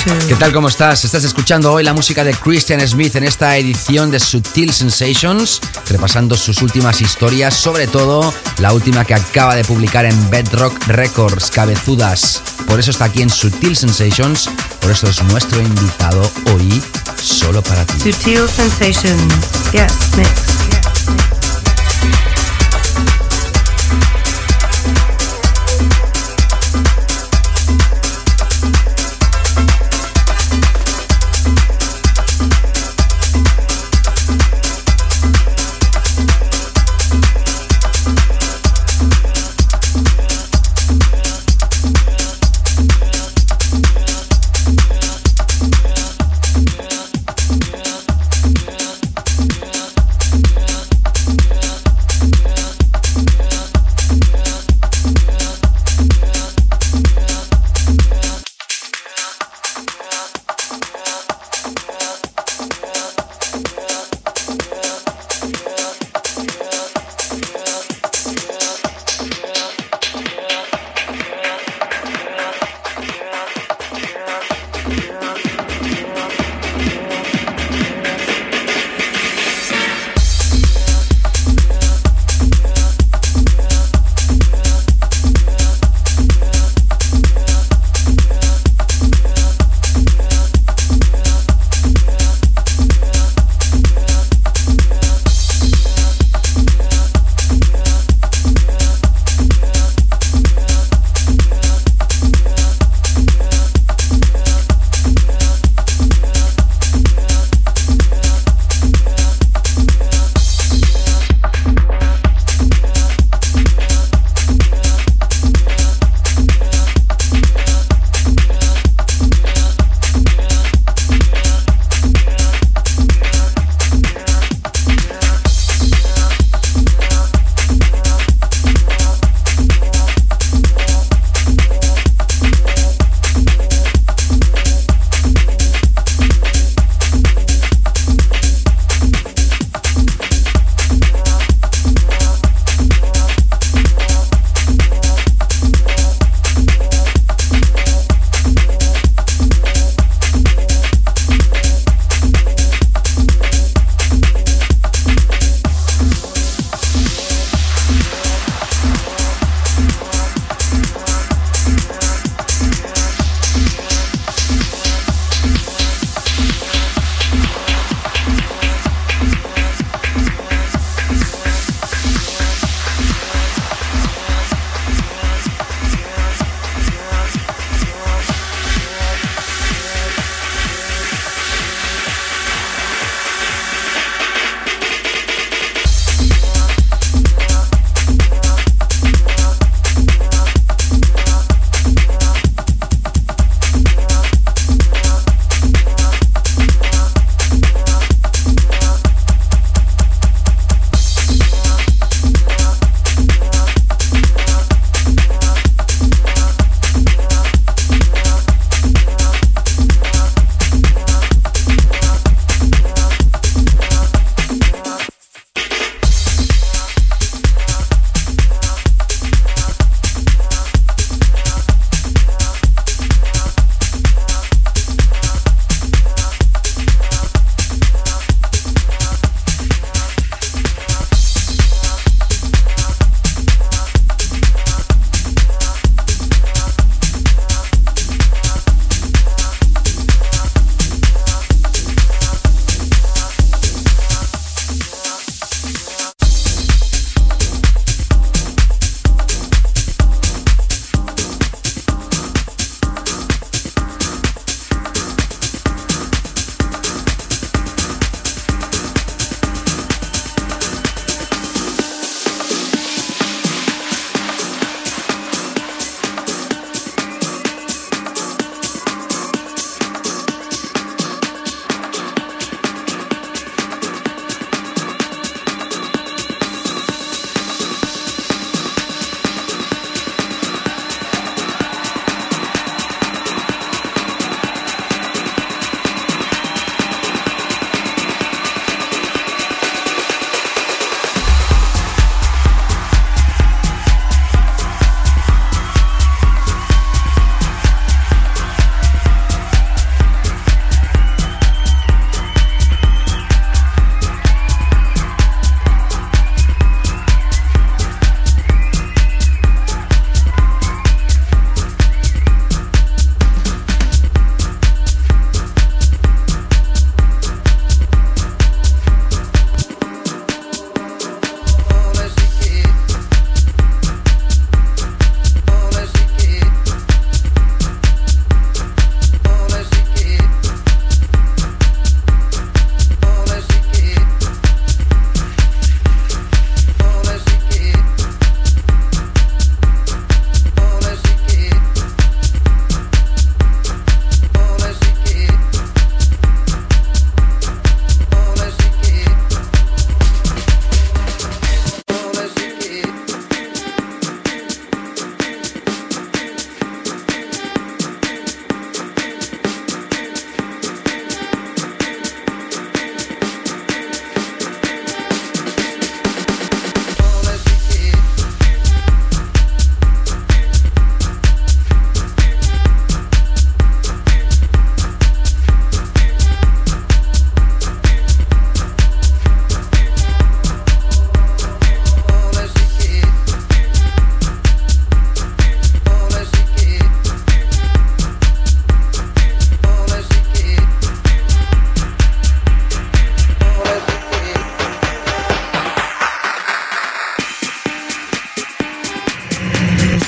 ¿Qué tal? ¿Cómo estás? Estás escuchando hoy la música de Christian Smith en esta edición de Sutil Sensations, repasando sus últimas historias, sobre todo la última que acaba de publicar en Bedrock Records, Cabezudas. Por eso está aquí en Sutil Sensations, por eso es nuestro invitado hoy, solo para ti. Sutil Sensations, yes, mix.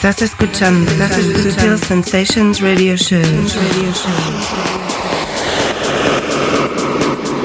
Estás escuchando, estás escuchando Sensations Radio Show.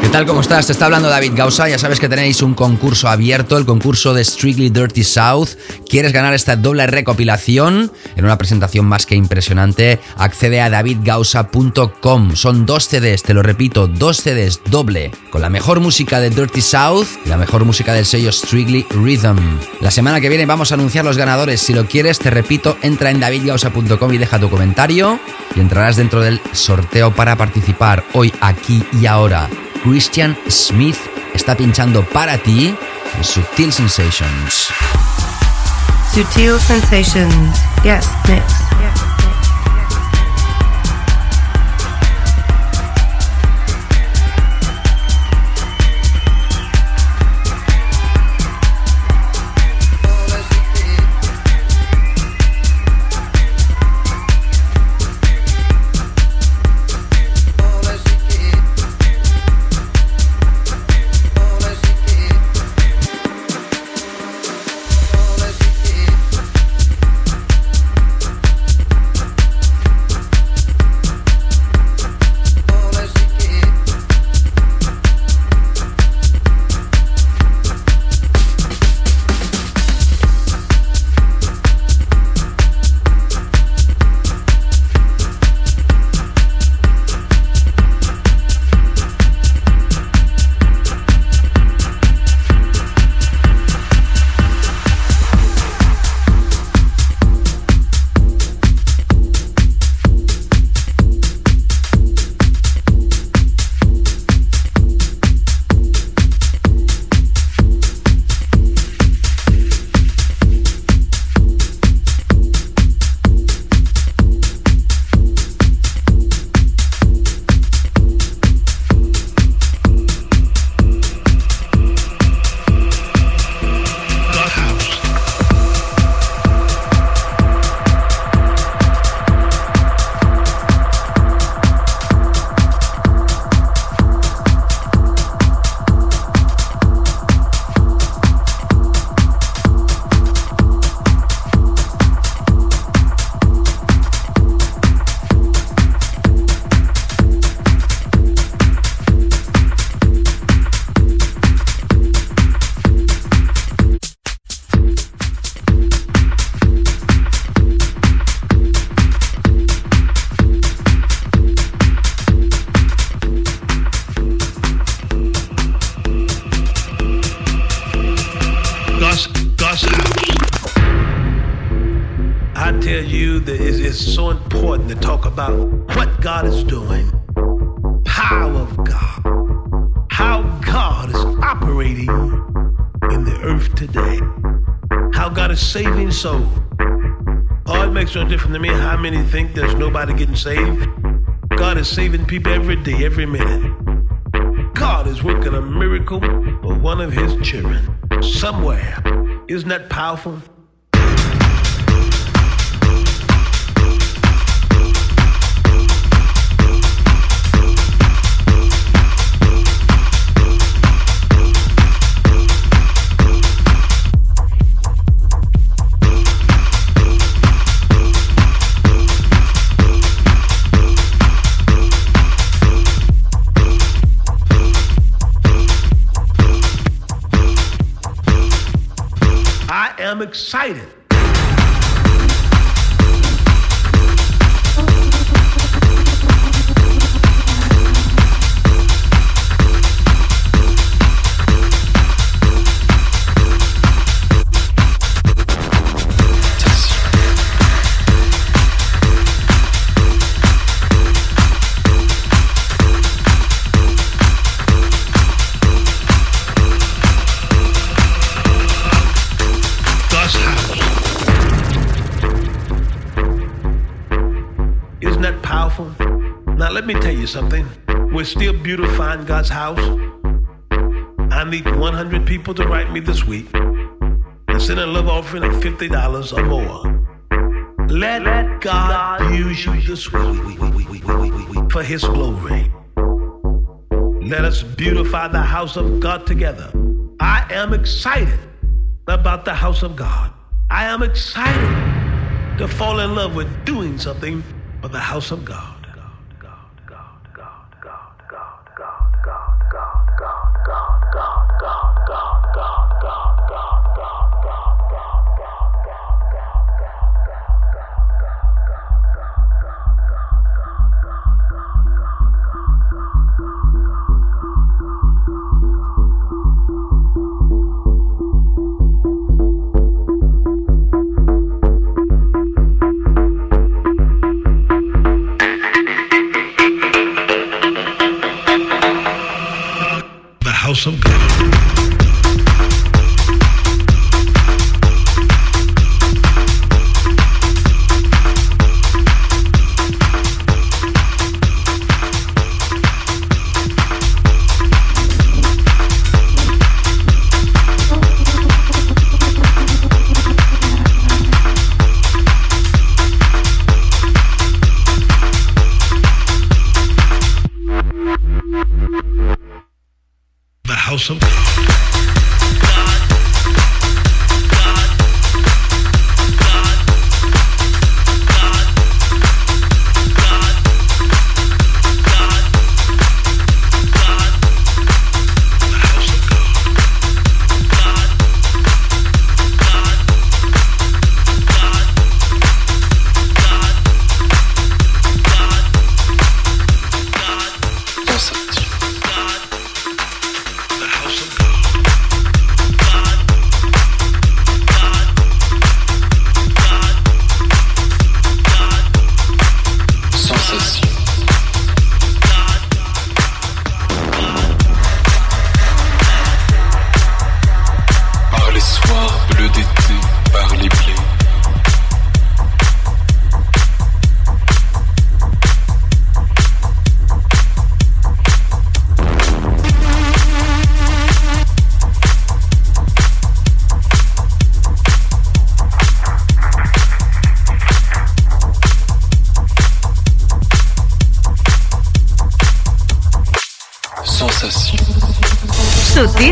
¿Qué tal? ¿Cómo estás? Te está hablando David Gausa. Ya sabes que tenéis un concurso abierto, el concurso de Strictly Dirty South. ¿Quieres ganar esta doble recopilación? En una presentación más que impresionante, accede a davidgausa.com. Son dos CDs, te lo repito, dos CDs doble, con la mejor música de Dirty South y la mejor música del sello Strictly Rhythm. La semana que viene vamos a anunciar los ganadores. Si lo quieres, te repito, entra en davidgausa.com y deja tu comentario y entrarás dentro del sorteo para participar hoy, aquí y ahora. Christian Smith está pinchando para ti en Sutil Sensations. Sutil Sensations, yes, mix. saved. Powerful? God's house. I need 100 people to write me this week and send a love offering of $50 or more. Let, Let God, God use you this week for His glory. Let us beautify the house of God together. I am excited about the house of God. I am excited to fall in love with doing something for the house of God.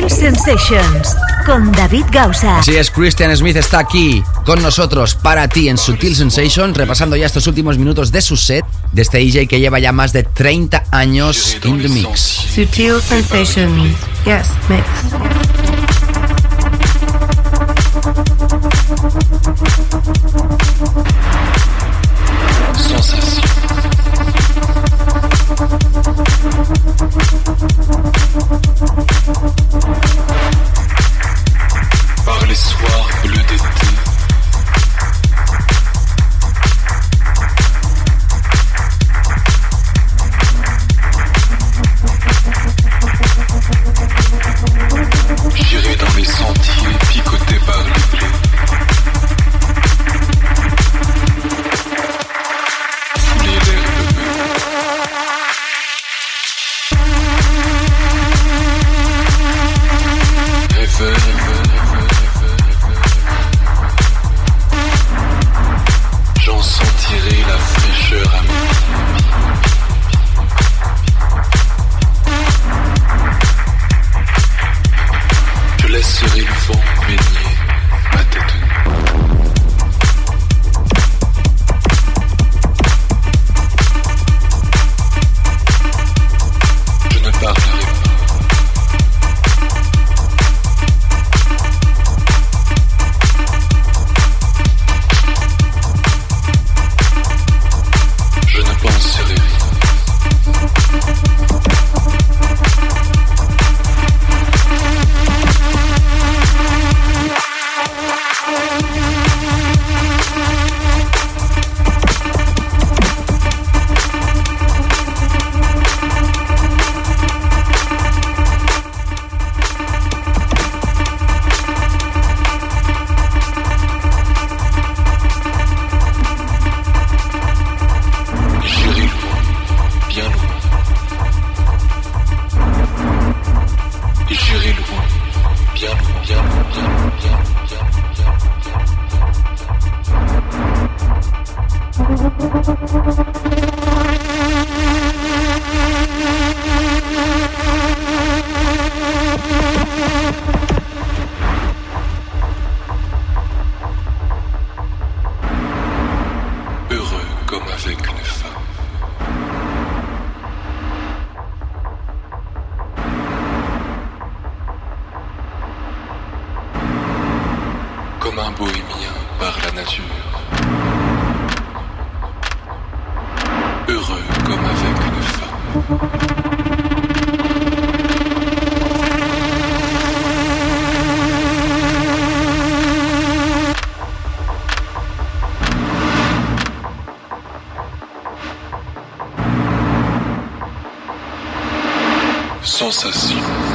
Sensations con David Gausa. Así es, Christian Smith está aquí con nosotros para ti en Sutil Sensations, repasando ya estos últimos minutos de su set de este DJ que lleva ya más de 30 años in the mix. Sutil Sensations, yes, mix. Sensation.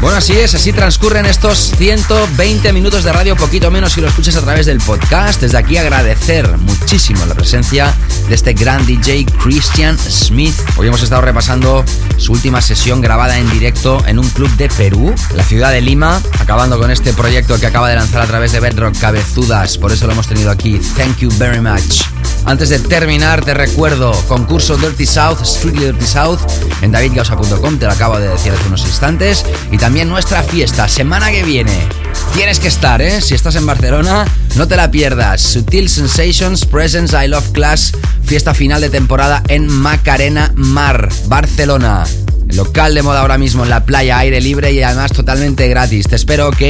Bueno, así es, así transcurren estos 120 minutos de radio, poquito menos si lo escuchas a través del podcast. Desde aquí agradecer muchísimo la presencia de este gran DJ Christian Smith. Hoy hemos estado repasando su última sesión grabada en directo en un club de Perú, la ciudad de Lima, acabando con este proyecto que acaba de lanzar a través de Bedrock Cabezudas. Por eso lo hemos tenido aquí. Thank you very much. Antes de terminar, te recuerdo, concurso Dirty South, Strictly Dirty South, en davidgausa.com, te lo acabo de decir hace unos instantes. Y también nuestra fiesta, semana que viene. Tienes que estar, ¿eh? Si estás en Barcelona, no te la pierdas. Sutil Sensations Presents I Love Class, fiesta final de temporada en Macarena Mar, Barcelona. local de moda ahora mismo en la playa, aire libre y además totalmente gratis. Te espero, ok.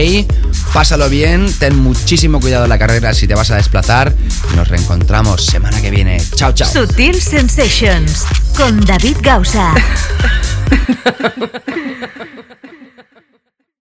Pásalo bien, ten muchísimo cuidado en la carrera si te vas a desplazar. Nos reencontramos semana que viene. Chao, chao. Sutil Sensations con David Gausa.